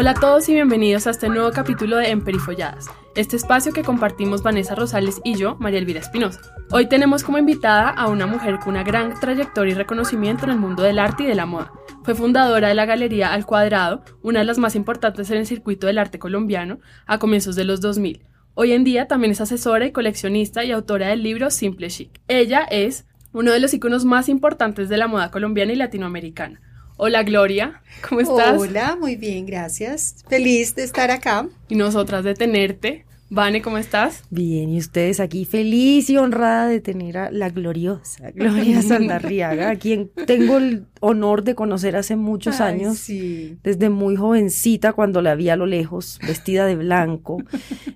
Hola a todos y bienvenidos a este nuevo capítulo de Emperifolladas, este espacio que compartimos Vanessa Rosales y yo, María Elvira Espinosa. Hoy tenemos como invitada a una mujer con una gran trayectoria y reconocimiento en el mundo del arte y de la moda. Fue fundadora de la Galería Al Cuadrado, una de las más importantes en el circuito del arte colombiano, a comienzos de los 2000. Hoy en día también es asesora y coleccionista y autora del libro Simple Chic. Ella es uno de los iconos más importantes de la moda colombiana y latinoamericana. Hola Gloria, ¿cómo estás? Hola, muy bien, gracias. Feliz de estar acá. Y nosotras de tenerte. Vane, ¿cómo estás? Bien, y ustedes aquí feliz y honrada de tener a la gloriosa Gloria Sandarriaga, a quien tengo el honor de conocer hace muchos años, sí. desde muy jovencita cuando la vi a lo lejos, vestida de blanco,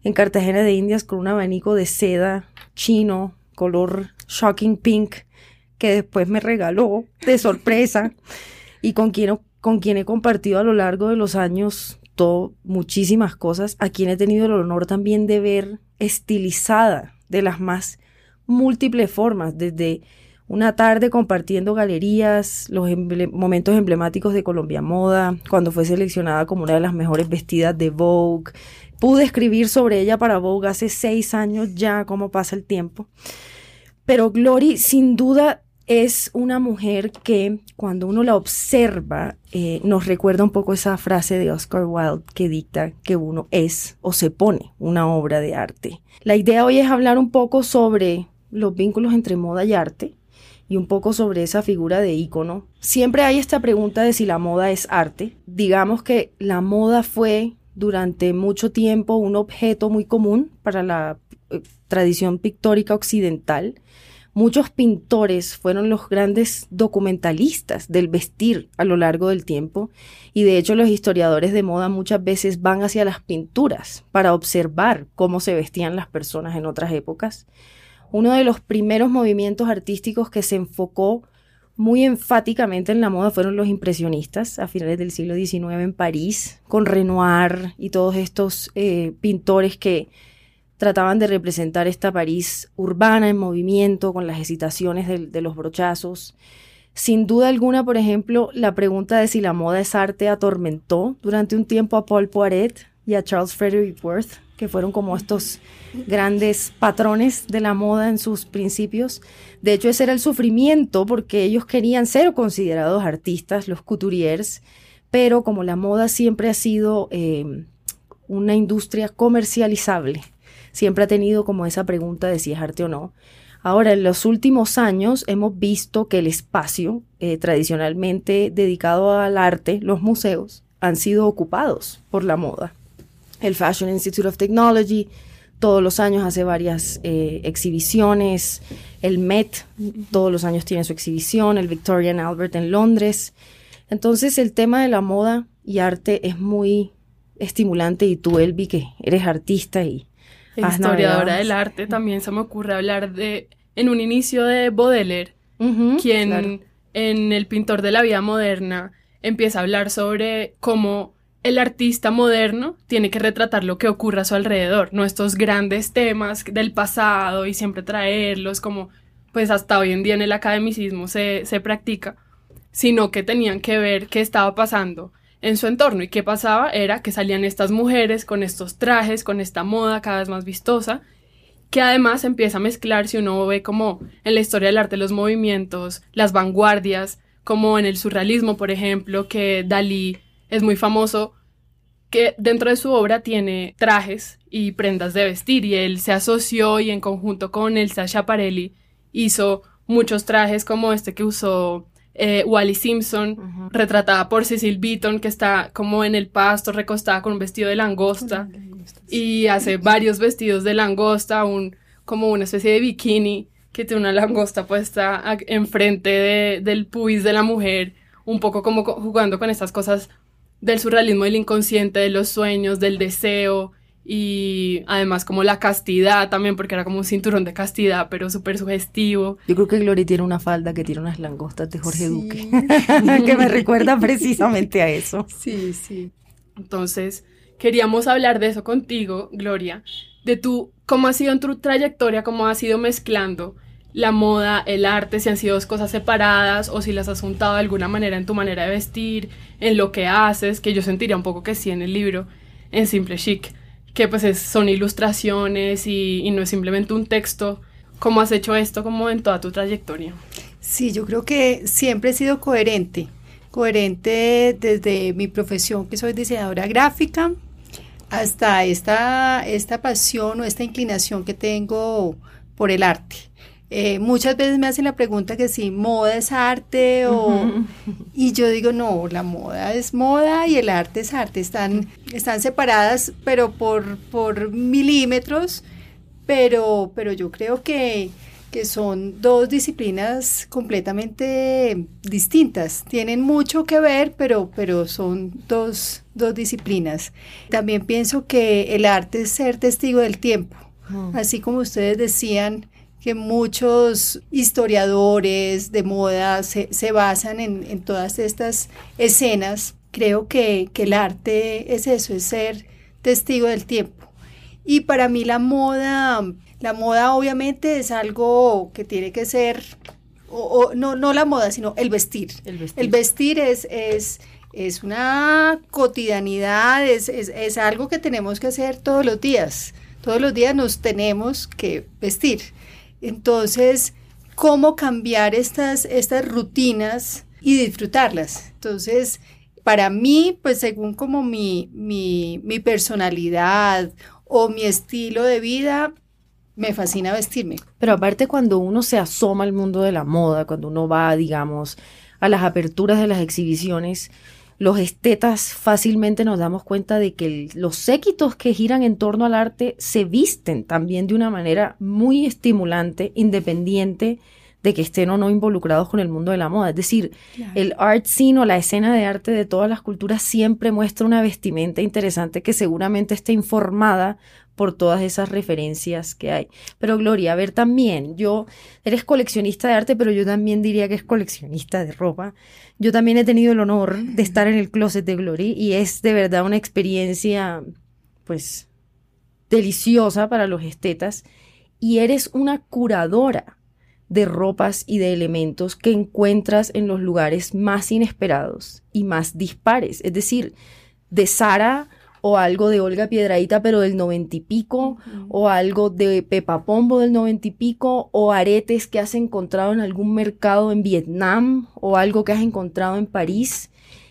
en Cartagena de Indias con un abanico de seda chino, color shocking pink, que después me regaló de sorpresa y con quien, con quien he compartido a lo largo de los años muchísimas cosas, a quien he tenido el honor también de ver estilizada de las más múltiples formas, desde una tarde compartiendo galerías, los momentos emblemáticos de Colombia Moda, cuando fue seleccionada como una de las mejores vestidas de Vogue. Pude escribir sobre ella para Vogue hace seis años ya, cómo pasa el tiempo. Pero Glory, sin duda, es una mujer que cuando uno la observa eh, nos recuerda un poco esa frase de Oscar Wilde que dicta que uno es o se pone una obra de arte. La idea hoy es hablar un poco sobre los vínculos entre moda y arte y un poco sobre esa figura de ícono. Siempre hay esta pregunta de si la moda es arte. Digamos que la moda fue durante mucho tiempo un objeto muy común para la eh, tradición pictórica occidental Muchos pintores fueron los grandes documentalistas del vestir a lo largo del tiempo y de hecho los historiadores de moda muchas veces van hacia las pinturas para observar cómo se vestían las personas en otras épocas. Uno de los primeros movimientos artísticos que se enfocó muy enfáticamente en la moda fueron los impresionistas a finales del siglo XIX en París, con Renoir y todos estos eh, pintores que trataban de representar esta París urbana en movimiento, con las hesitaciones de, los brochazos. Sin duda alguna, por ejemplo, la pregunta de si la moda es arte atormentó durante un tiempo a Paul Poiret y a Charles Frederick Worth, que fueron como estos grandes patrones de la moda en sus principios. De hecho, ese era el sufrimiento porque ellos querían ser considerados artistas, los couturiers, pero como la moda siempre ha sido eh, una industria comercializable, siempre ha tenido como esa pregunta de si es arte o no. Ahora, en los últimos años hemos visto que el espacio eh, tradicionalmente dedicado al arte, los museos, han sido ocupados por la moda. El Fashion Institute of Technology todos los años hace varias eh, exhibiciones. El Met todos los años tiene su exhibición. El Victoria and Albert en Londres. Entonces el tema de la moda y arte es muy estimulante y tú, Elvi, que eres artista y historiadora del arte, también se me ocurre hablar de, en un inicio de Baudelaire, quien en El pintor de la vida moderna empieza a hablar sobre cómo el artista moderno tiene que retratar lo que ocurre a su alrededor, no estos grandes temas del pasado y siempre traerlos como pues hasta hoy en día en el academicismo se, se practica, sino que tenían que ver qué estaba pasando en su entorno. Y qué pasaba era que salían estas mujeres con estos trajes, con esta moda cada vez más vistosa, que además empieza a mezclar, si uno ve como en la historia del arte los movimientos, las vanguardias, como en el surrealismo, por ejemplo, que Dalí es muy famoso, que dentro de su obra tiene trajes y prendas de vestir, y él se asoció y en conjunto con Elsa Schiaparelli hizo muchos trajes como este que usó eh, Wally Simpson, retratada por Cecil Beaton, que está como en el pasto, recostada con un vestido de langosta, y hace varios vestidos de langosta, un, como una especie de bikini que tiene una langosta puesta enfrente de, del pubis de la mujer, un poco como jugando con estas cosas del surrealismo, del inconsciente, de los sueños, del deseo, y además como la castidad también, porque era como un cinturón de castidad, pero súper sugestivo. Yo creo que Gloria tiene una falda que tiene unas langostas de Jorge Duque, que me recuerda precisamente a eso. Sí, sí. Entonces, queríamos hablar de eso contigo, Gloria, de tu ¿Cómo ha sido en tu trayectoria? ¿Cómo has ido mezclando la moda, el arte, si han sido dos cosas separadas o si las has juntado de alguna manera en tu manera de vestir, en lo que haces, que yo sentiría un poco que sí en el libro, en Simple Chic, que pues son ilustraciones y, y no es simplemente un texto. ¿Cómo has hecho esto como en toda tu trayectoria? Sí, yo creo que siempre he sido coherente, coherente desde mi profesión que soy diseñadora gráfica hasta esta, esta pasión o esta inclinación que tengo por el arte. Eh, muchas veces me hacen la pregunta que si moda es arte o... Y yo digo, no, la moda es moda y el arte es arte. Están, están separadas, pero por, por milímetros, pero, pero yo creo que, que son dos disciplinas completamente distintas. Tienen mucho que ver, pero, pero son dos, dos disciplinas. También pienso que el arte es ser testigo del tiempo. Así como ustedes decían, que muchos historiadores de moda se, basan en, todas estas escenas. Creo que, el arte es eso, es ser testigo del tiempo. Y para mí la moda, la moda obviamente es algo que tiene que ser, o, no, no la moda, sino el vestir. El vestir, es, es, es una cotidianidad, es, es algo que tenemos que hacer todos los días. Todos los días nos tenemos que vestir. Entonces, ¿cómo cambiar estas, estas rutinas y disfrutarlas? Entonces, para mí, pues según como mi, mi, mi personalidad o mi estilo de vida, me fascina vestirme. Pero aparte cuando uno se asoma al mundo de la moda, cuando uno va, digamos, a las aperturas de las exhibiciones, los estetas fácilmente nos damos cuenta de que los séquitos que giran en torno al arte se visten también de una manera muy estimulante, independiente de que estén o no involucrados con el mundo de la moda. Es decir, el art scene o la escena de arte de todas las culturas siempre muestra una vestimenta interesante que seguramente está informada por todas esas referencias que hay. Pero Gloria, a ver también, yo, eres coleccionista de arte, pero yo también diría que es coleccionista de ropa. Yo también he tenido el honor de estar en el closet de Glory y es de verdad una experiencia, pues, deliciosa para los estetas. Y eres una curadora de ropas y de elementos que encuentras en los lugares más inesperados y más dispares. Es decir, de Sara o algo de Olga Piedradita, pero del noventa y pico, o algo de Pepa Pombo del noventa y pico, o aretes que has encontrado en algún mercado en Vietnam, o algo que has encontrado en París.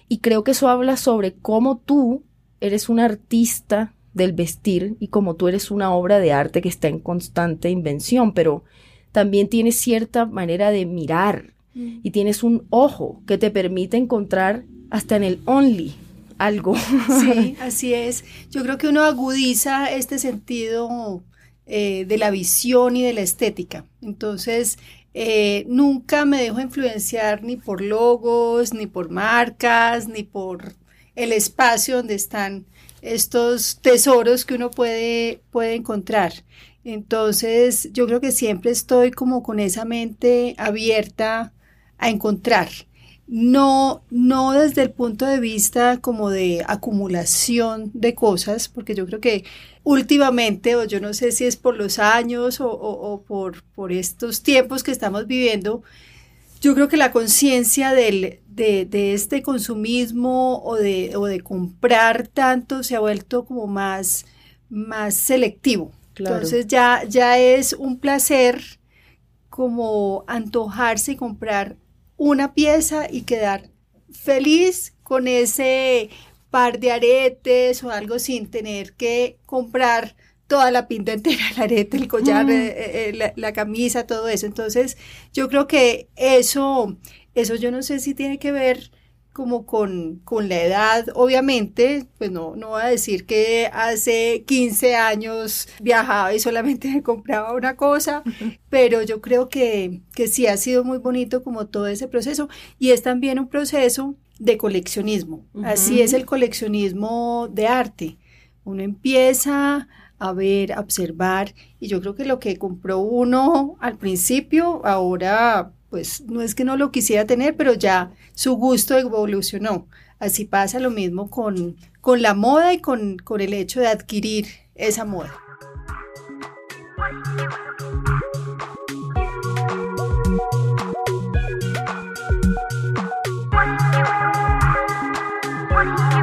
Y creo que eso habla sobre cómo tú eres un artista del vestir y como tú eres una obra de arte que está en constante invención, pero también tienes cierta manera de mirar mm. y tienes un ojo que te permite encontrar hasta en el only algo. Sí, así es. Yo creo que uno agudiza este sentido eh, de la visión y de la estética. Entonces, eh, nunca me dejo influenciar ni por logos, ni por marcas, ni por el espacio donde están estos tesoros que uno puede, puede encontrar. Entonces, yo creo que siempre estoy como con esa mente abierta a encontrar no, no desde el punto de vista como de acumulación de cosas, porque yo creo que últimamente, o yo no sé si es por los años o, por, por, estos tiempos que estamos viviendo, yo creo que la conciencia de, de, este consumismo o de, o de comprar tanto se ha vuelto como más, más selectivo. Entonces ya, ya es un placer como antojarse y comprar una pieza y quedar feliz con ese par de aretes o algo sin tener que comprar toda la pinta entera, el arete, el collar, eh, eh, eh, la, la, camisa, todo eso. Entonces, yo creo que eso, eso yo no sé si tiene que ver como con, con la edad, obviamente, pues no, no voy a decir que hace 15 años viajaba y solamente me compraba una cosa, pero yo creo que, que sí ha sido muy bonito como todo ese proceso y es también un proceso de coleccionismo. Así es el coleccionismo de arte. Uno empieza a ver, a observar y yo creo que lo que compró uno al principio, ahora pues no es que no lo quisiera tener, pero ya su gusto evolucionó. Así pasa lo mismo con, con la moda y con, con el hecho de adquirir esa moda.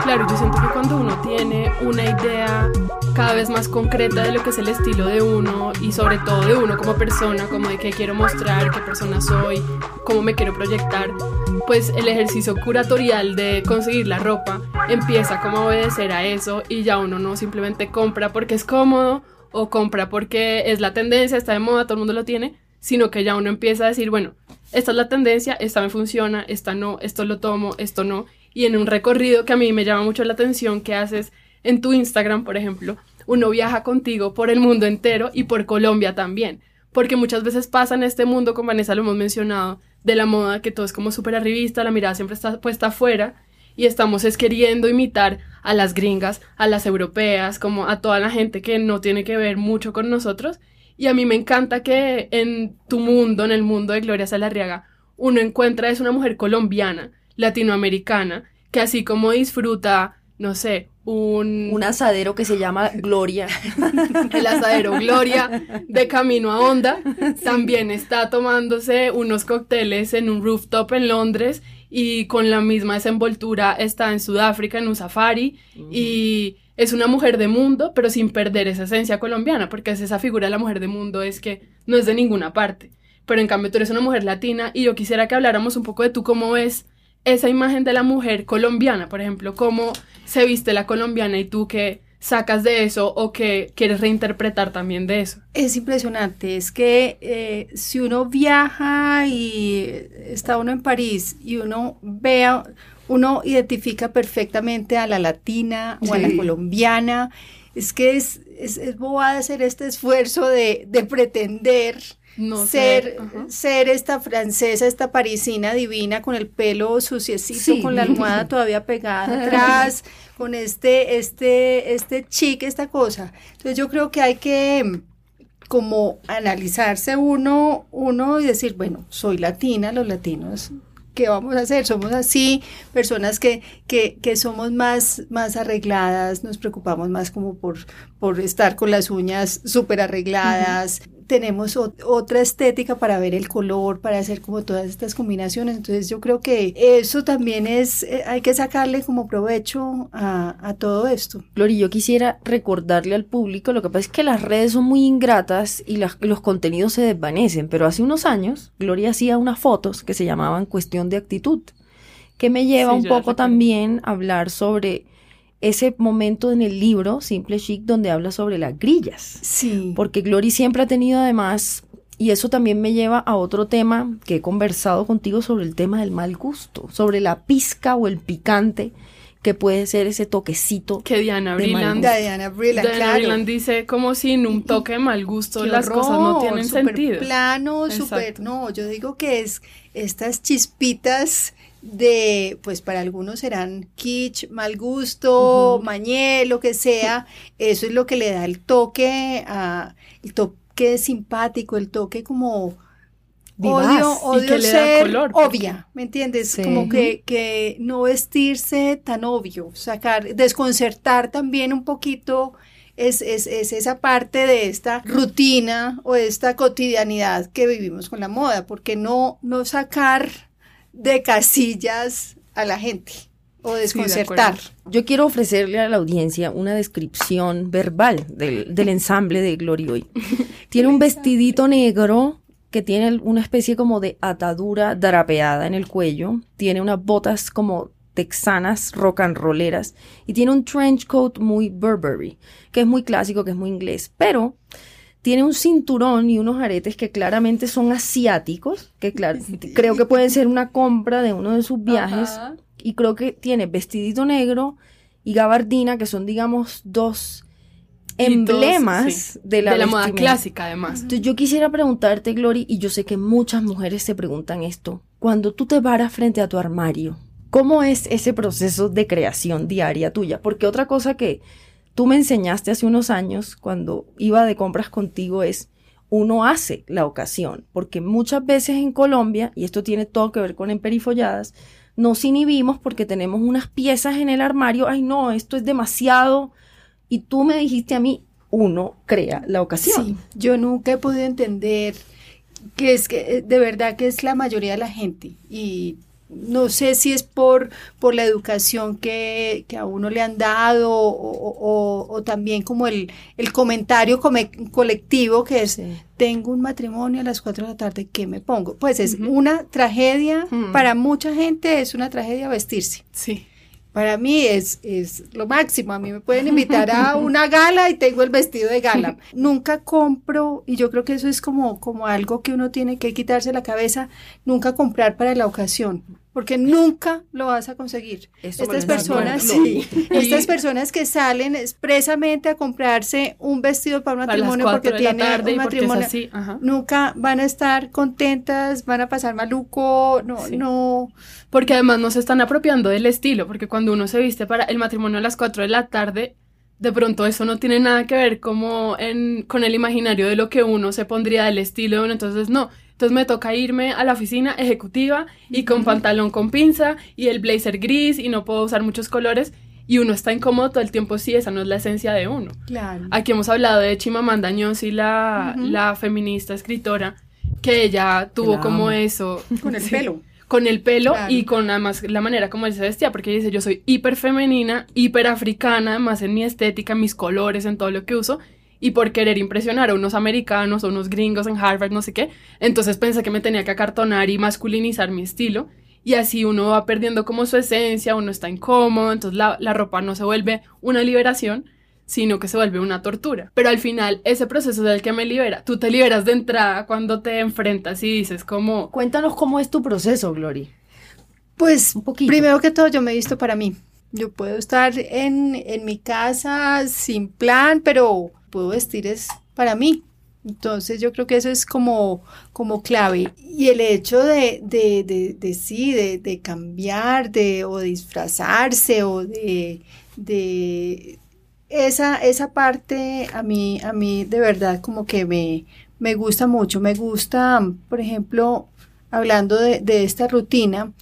Claro, yo siento que cuando uno tiene una idea cada vez más concreta de lo que es el estilo de uno y sobre todo de uno como persona, como de qué quiero mostrar, qué persona soy, cómo me quiero proyectar, pues el ejercicio curatorial de conseguir la ropa empieza como a obedecer a eso y ya uno no simplemente compra porque es cómodo o compra porque es la tendencia, está de moda, todo el mundo lo tiene, sino que ya uno empieza a decir, bueno, esta es la tendencia, esta me funciona, esta no, esto lo tomo, esto no. Y en un recorrido que a mí me llama mucho la atención que haces en tu Instagram, por ejemplo, uno viaja contigo por el mundo entero y por Colombia también. Porque muchas veces pasa en este mundo, como Vanessa lo hemos mencionado, de la moda, que todo es como súper arribista, la mirada siempre está puesta afuera y estamos es queriendo imitar a las gringas, a las europeas, como a toda la gente que no tiene que ver mucho con nosotros. Y a mí me encanta que en tu mundo, en el mundo de Gloria Salarriaga, uno encuentra es una mujer colombiana, latinoamericana, que así como disfruta, no sé, un... Un asadero que se llama Gloria. el asadero Gloria de Camino a Onda. También está tomándose unos cócteles en un rooftop en Londres y con la misma desenvoltura está en Sudáfrica en un safari y es una mujer de mundo, pero sin perder esa esencia colombiana, porque es esa figura de la mujer de mundo es que no es de ninguna parte. Pero en cambio tú eres una mujer latina y yo quisiera que habláramos un poco de tú cómo ves esa imagen de la mujer colombiana, por ejemplo, cómo se viste la colombiana y tú qué sacas de eso o que quieres reinterpretar también de eso. Es impresionante, es que eh, si uno viaja y está uno en París y uno vea, uno identifica perfectamente a la latina o a la colombiana, es que es, es, es bobada hacer este esfuerzo de, de pretender ser, ser esta francesa, esta parisina divina con el pelo suciecito, con la almohada todavía pegada atrás, con este, este, este chic, esta cosa. Entonces yo creo que hay que mm, como analizarse uno, uno y decir, bueno, soy latina, los latinos ¿qué vamos a hacer? Somos así, personas que, que, que, somos más, más arregladas, nos preocupamos más como por, por estar con las uñas súper arregladas, tenemos otra estética para ver el color, para hacer como todas estas combinaciones. Entonces yo creo que eso también es, eh, hay que sacarle como provecho a, todo esto. Gloria, yo quisiera recordarle al público, lo que pasa es que las redes son muy ingratas y los contenidos se desvanecen, pero hace unos años Gloria hacía unas fotos que se llamaban Cuestión de Actitud, que me lleva un poco también a hablar sobre ese momento en el libro Simple Chic donde habla sobre las grillas. Sí. Porque Glory siempre ha tenido además, y eso también me lleva a otro tema que he conversado contigo sobre el tema del mal gusto, sobre la pizca o el picante que puede ser ese toquecito. Que Diana Brilland, Diana Brilland, dice como sin un toque de mal gusto las cosas no tienen super sentido. plano, súper, no, yo digo que es estas chispitas de, pues para algunos serán kitsch, mal gusto, mañé, lo que sea, eso es lo que le da el toque, a, el toque simpático, el toque como odio, odio ser obvia, ¿me entiendes? Como que, que no vestirse tan obvio, sacar, desconcertar también un poquito es, es, es, esa parte de esta rutina o esta cotidianidad que vivimos con la moda, porque no, no sacar de casillas a la gente o desconcertar. Yo quiero ofrecerle a la audiencia una descripción verbal del, del ensamble de Glory Tiene un vestidito negro que tiene una especie como de atadura drapeada en el cuello, tiene unas botas como texanas rock and rolleras. Y tiene un trench coat muy Burberry, que es muy clásico, que es muy inglés, pero tiene un cinturón y unos aretes que claramente son asiáticos, que claro, creo que pueden ser una compra de uno de sus viajes. Y creo que tiene vestidito negro y gabardina, que son, digamos, dos emblemas de la, de la moda clásica, además. Entonces, yo quisiera preguntarte, Glory, y yo sé que muchas mujeres se preguntan esto. Cuando tú te paras frente a tu armario, ¿cómo es ese proceso de creación diaria tuya? Porque otra cosa que tú me enseñaste hace unos años cuando iba de compras contigo es uno hace la ocasión, porque muchas veces en Colombia, y esto tiene todo que ver con emperifolladas, nos inhibimos porque tenemos unas piezas en el armario, ay no, esto es demasiado, y tú me dijiste a mí, uno crea la ocasión. Sí, yo nunca he podido entender que es que eh, de verdad que es la mayoría de la gente, y no sé si es por, por la educación que, a uno le han dado o, también como el, el comentario colectivo que es, tengo un matrimonio a las 4 de la tarde, ¿qué me pongo? Pues es una tragedia, para mucha gente es una tragedia vestirse. Sí para mí es, es lo máximo. A mí me pueden invitar a una gala y tengo el vestido de gala. nunca compro, y yo creo que eso es como, como algo que uno tiene que quitarse la cabeza, nunca comprar para la ocasión porque nunca lo vas a conseguir. estas personas, sí, estas personas que salen expresamente a comprarse un vestido para un matrimonio porque tienen un matrimonio, nunca van a estar contentas, van a pasar maluco, no, no. Porque además no se están apropiando del estilo, porque cuando uno se viste para el matrimonio a las 4 de la tarde, de pronto eso no tiene nada que ver como en, con el imaginario de lo que uno se pondría del estilo de uno, entonces no, entonces me toca irme a la oficina ejecutiva y con pantalón con pinza y el blazer gris y no puedo usar muchos colores y uno está incómodo todo el tiempo, sí, esa no es la esencia de uno. Claro. Aquí hemos hablado de Chimamanda Ngozi, la, la feminista escritora, que ella tuvo como eso. Con el pelo. Con el pelo y con además la manera como él se vestía, porque ella dice, yo soy hiper femenina, hiper africana, además en mi estética, mis colores, en todo lo que uso, y por querer impresionar a unos americanos o unos gringos en Harvard, no sé qué, entonces pensé que me tenía que acartonar y masculinizar mi estilo y así uno va perdiendo como su esencia, uno está incómodo, entonces la, la ropa no se vuelve una liberación, sino que se vuelve una tortura. Pero al final, ese proceso es el que me libera. Tú te liberas de entrada cuando te enfrentas y dices como... Cuéntanos cómo es tu proceso, Glory. Pues, primero que todo, yo me he visto para mí. Yo puedo estar en, en mi casa sin plan, pero puedo vestir es para mí. Entonces yo creo que eso es como, como clave. Y el hecho de, de, de, de sí, de, cambiar, de, o disfrazarse, o de, de esa, esa parte a mí, a mí de verdad como que me, me gusta mucho. Me gusta, por ejemplo, hablando de, de esta rutina,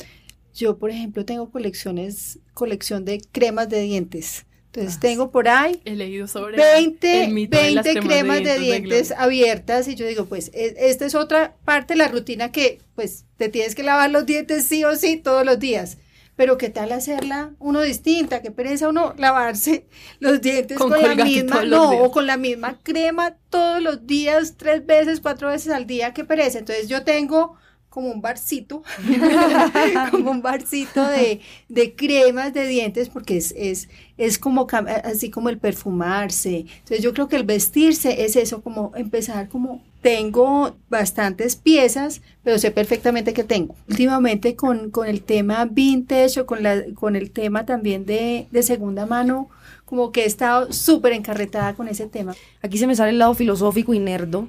yo por ejemplo tengo colecciones, colección de cremas de dientes. Entonces tengo por ahí He leído sobre 20, 20 cremas, de dientes, abiertas y yo digo, pues e, esta es otra parte de la rutina que pues te tienes que lavar los dientes sí o sí todos los días. Pero qué tal hacerla uno distinta, qué pereza uno lavarse los dientes con, la misma, no, o con la misma crema todos los días, tres veces, cuatro veces al día, qué pereza. Entonces yo tengo como un barcito, como un barcito de, de, cremas de dientes, porque es, es, es como así como el perfumarse. Entonces yo creo que el vestirse es eso, como empezar como tengo bastantes piezas, pero sé perfectamente que tengo. Últimamente con, con el tema vintage o con, la, con el tema también de, de segunda mano, como que he estado súper encarretada con ese tema. Aquí se me sale el lado filosófico y nerdo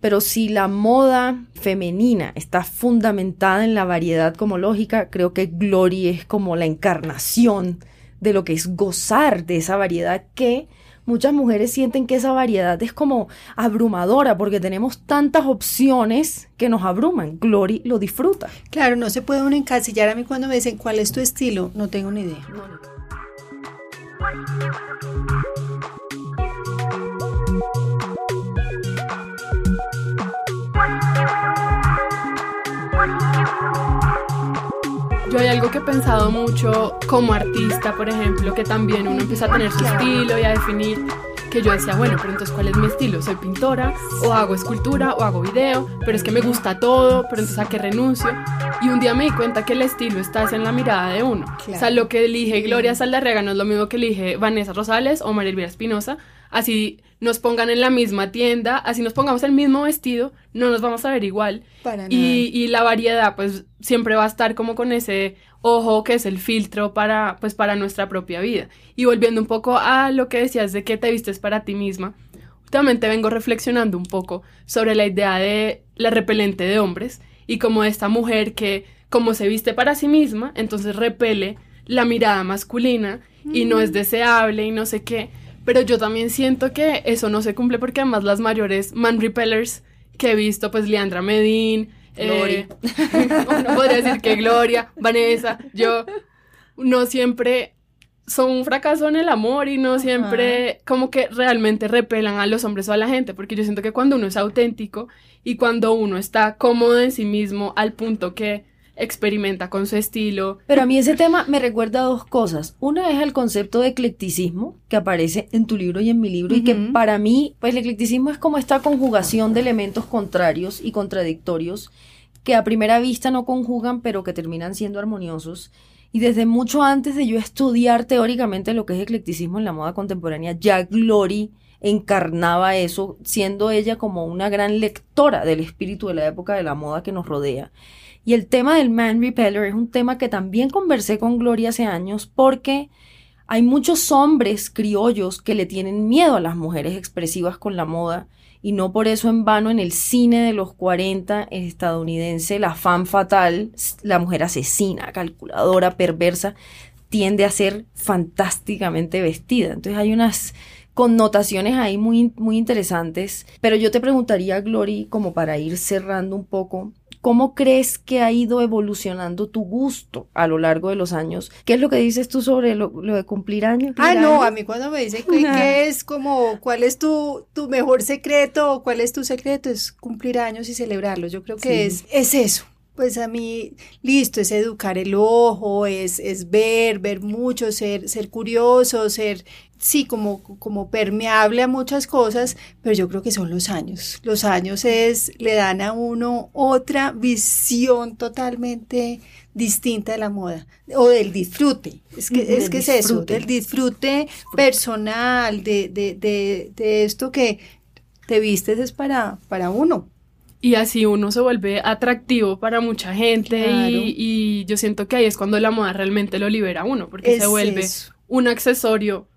pero si la moda femenina está fundamentada en la variedad como lógica, creo que Glory es como la encarnación de lo que es gozar de esa variedad que muchas mujeres sienten que esa variedad es como abrumadora porque tenemos tantas opciones que nos abruman. Glory lo disfruta. Claro, no se puede uno encasillar a mí cuando me dicen cuál es tu estilo, no tengo ni idea. Yo hay algo que he pensado mucho como artista, por ejemplo, que también uno empieza a tener su estilo y a definir que yo decía, bueno, pero entonces ¿cuál es mi estilo? ¿Soy pintora o hago escultura o hago video? Pero es que me gusta todo, pero entonces ¿a qué renuncio? Y un día me di cuenta que el estilo está en la mirada de uno. O sea, lo que elige Gloria Saldarrega no es lo mismo que elige Vanessa Rosales o María Elvira Espinosa. Así nos pongan en la misma tienda, así nos pongamos el mismo vestido, no nos vamos a ver igual. Y, y, la variedad, pues siempre va a estar como con ese ojo que es el filtro para, pues, para nuestra propia vida. Y volviendo un poco a lo que decías de que te vistes para ti misma, últimamente vengo reflexionando un poco sobre la idea de la repelente de hombres y como esta mujer que, como se viste para sí misma, entonces repele la mirada masculina y no es mm. deseable y no sé qué. Pero yo también siento que eso no se cumple porque además las mayores man repellers que he visto, pues Leandra Medin, Gloria. Eh, no podría decir que Gloria, Vanessa, yo, no siempre son un fracaso en el amor y no siempre como que realmente repelan a los hombres o a la gente, porque yo siento que cuando uno es auténtico y cuando uno está cómodo en sí mismo al punto que experimenta con su estilo. Pero a mí ese tema me recuerda a dos cosas. Una es el concepto de eclecticismo que aparece en tu libro y en mi libro y que para mí, pues el eclecticismo es como esta conjugación de elementos contrarios y contradictorios que a primera vista no conjugan pero que terminan siendo armoniosos. Y desde mucho antes de yo estudiar teóricamente lo que es eclecticismo en la moda contemporánea, ya Glory encarnaba eso, siendo ella como una gran lectora del espíritu de la época de la moda que nos rodea. Y el tema del man repeller es un tema que también conversé con Gloria hace años porque hay muchos hombres criollos que le tienen miedo a las mujeres expresivas con la moda y no por eso en vano en el cine de los 40 estadounidense la fan fatal, la mujer asesina, calculadora, perversa, tiende a ser fantásticamente vestida. Entonces hay unas connotaciones ahí muy, muy interesantes. Pero yo te preguntaría, Glory, como para ir cerrando un poco, ¿Cómo crees que ha ido evolucionando tu gusto a lo largo de los años? ¿Qué es lo que dices tú sobre lo, de cumplir años? Ah, no, a mí cuando me dicen que, es como, ¿cuál es tu, tu mejor secreto o cuál es tu secreto? Es cumplir años y celebrarlos. Yo creo que es, es eso. Pues a mí, listo, es educar el ojo, es, es ver, ver mucho, ser, ser curioso, ser sí, como, como permeable a muchas cosas, pero yo creo que son los años. Los años es, le dan a uno otra visión totalmente distinta de la moda o del disfrute. Es que, es, que es eso, del disfrute personal, de, de, de, de esto que te vistes es para, para uno. Y así uno se vuelve atractivo para mucha gente y, yo siento que ahí es cuando la moda realmente lo libera a uno, porque se vuelve un accesorio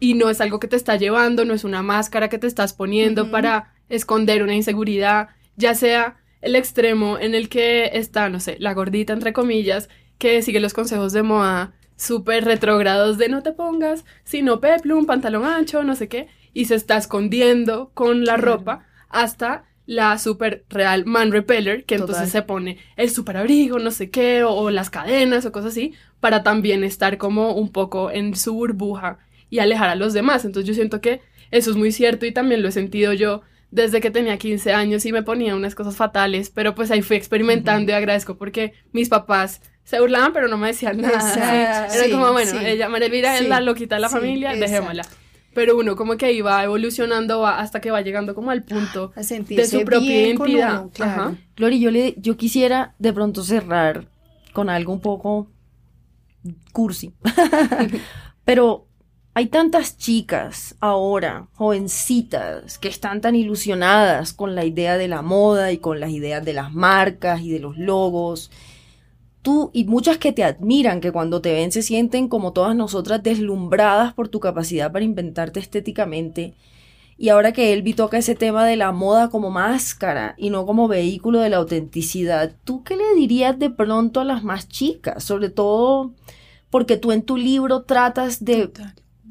y no es algo que te está llevando, no es una máscara que te estás poniendo para esconder una inseguridad, ya sea el extremo en el que está, no sé, la gordita entre comillas, que sigue los consejos de moda súper retrógrados de no te pongas, sino peplum, pantalón ancho, no sé qué, y se está escondiendo con la ropa hasta la super real man repeller, que entonces se pone el super abrigo, no sé qué, o, las cadenas o cosas así, para también estar como un poco en su burbuja y alejar a los demás. Entonces yo siento que eso es muy cierto y también lo he sentido yo desde que tenía 15 años y me ponía unas cosas fatales, pero pues ahí fui experimentando y agradezco porque mis papás se burlaban pero no me decían nada. Era como, bueno, ella, María Elvira es la loquita de la familia, dejémosla. Pero uno como que iba evolucionando hasta que va llegando como al punto de su propia identidad. Gloria, yo, le, yo quisiera de pronto cerrar con algo un poco cursi. pero hay tantas chicas ahora, jovencitas, que están tan ilusionadas con la idea de la moda y con las ideas de las marcas y de los logos. Tú y muchas que te admiran, que cuando te ven se sienten como todas nosotras deslumbradas por tu capacidad para inventarte estéticamente. Y ahora que Elvi toca ese tema de la moda como máscara y no como vehículo de la autenticidad, ¿tú qué le dirías de pronto a las más chicas? Sobre todo porque tú en tu libro tratas de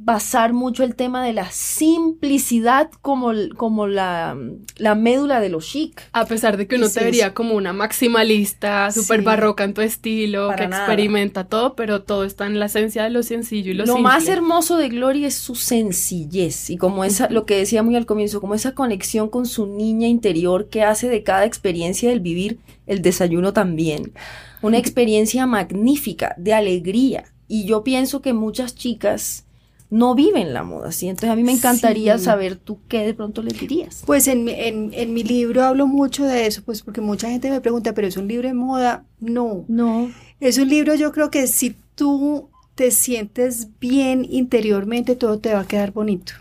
basar mucho el tema de la simplicidad como, como la, la médula de lo chic. A pesar de que uno te vería como una maximalista, súper barroca en tu estilo, que experimenta todo, pero todo está en la esencia de lo sencillo y lo, lo más hermoso de Gloria es su sencillez y como esa, lo que decía muy al comienzo, como esa conexión con su niña interior que hace de cada experiencia del vivir el desayuno también. Una experiencia magnífica, de alegría. Y yo pienso que muchas chicas no viven la moda, ¿sí? Entonces a mí me encantaría saber tú qué de pronto le dirías. Pues en, en, en, mi libro hablo mucho de eso, pues porque mucha gente me pregunta, ¿pero es un libro de moda? No. No. Es un libro, yo creo que si tú te sientes bien interiormente, todo te va a quedar bonito.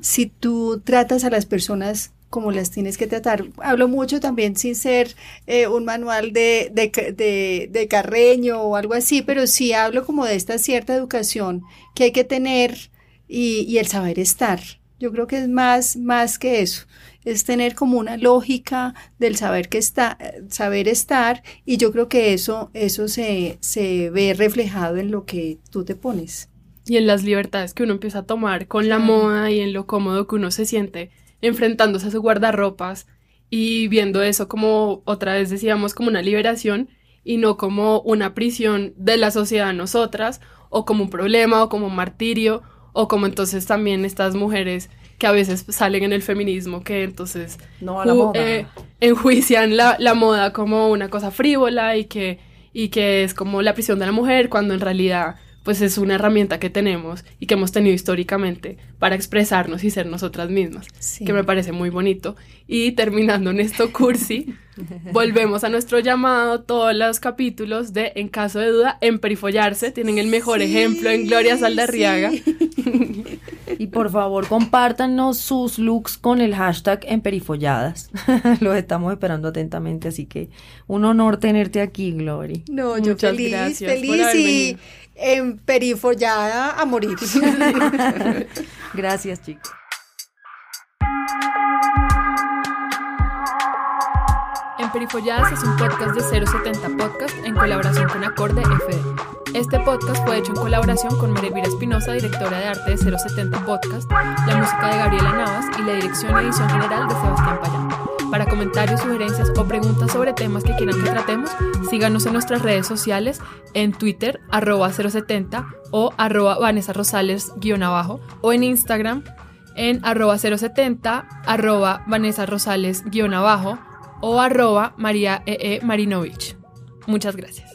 Si tú tratas a las personas como las tienes que tratar. Hablo mucho también sin ser eh, un manual de, de, de, carreño o algo así, pero sí hablo como de esta cierta educación que hay que tener y, el saber estar. Yo creo que es más, más que eso. Es tener como una lógica del saber que está, saber estar, y yo creo que eso, eso se, se ve reflejado en lo que tú te pones. Y en las libertades que uno empieza a tomar con la moda y en lo cómodo que uno se siente enfrentándose a su guardarropas y viendo eso como otra vez decíamos como una liberación y no como una prisión de la sociedad a nosotras o como un problema o como un martirio o como entonces también estas mujeres que a veces salen en el feminismo, que entonces no, a la moda. Eh, enjuician la, la, moda como una cosa frívola y que, y que es como la prisión de la mujer cuando en realidad pues es una herramienta que tenemos y que hemos tenido históricamente para expresarnos y ser nosotras mismas, que me parece muy bonito. Y terminando en esto cursi, volvemos a nuestro llamado, todos los capítulos de En caso de duda, emperifollarse, tienen el mejor ejemplo en Gloria Saldarriaga. Y por favor, compártanos sus looks con el hashtag emperifolladas. Los estamos esperando atentamente, así que un honor tenerte aquí, Glory. No, yo feliz, gracias feliz y emperifollada a morir. gracias, chicos. Emperifolladas es un podcast de 070 Podcast en colaboración con Acorde FM. Este podcast fue hecho en colaboración con María Espinosa, directora de arte de 070 Podcast, la música de Gabriela Navas y la dirección y edición general de Sebastián Payán. Para comentarios, sugerencias o preguntas sobre temas que quieran que tratemos, síganos en nuestras redes sociales en Twitter, arroba 070 o arroba Vanessa Rosales guion abajo o en Instagram en arroba 070, arroba Vanessa Rosales guion abajo o arroba María E. e. Marinovich. Muchas gracias.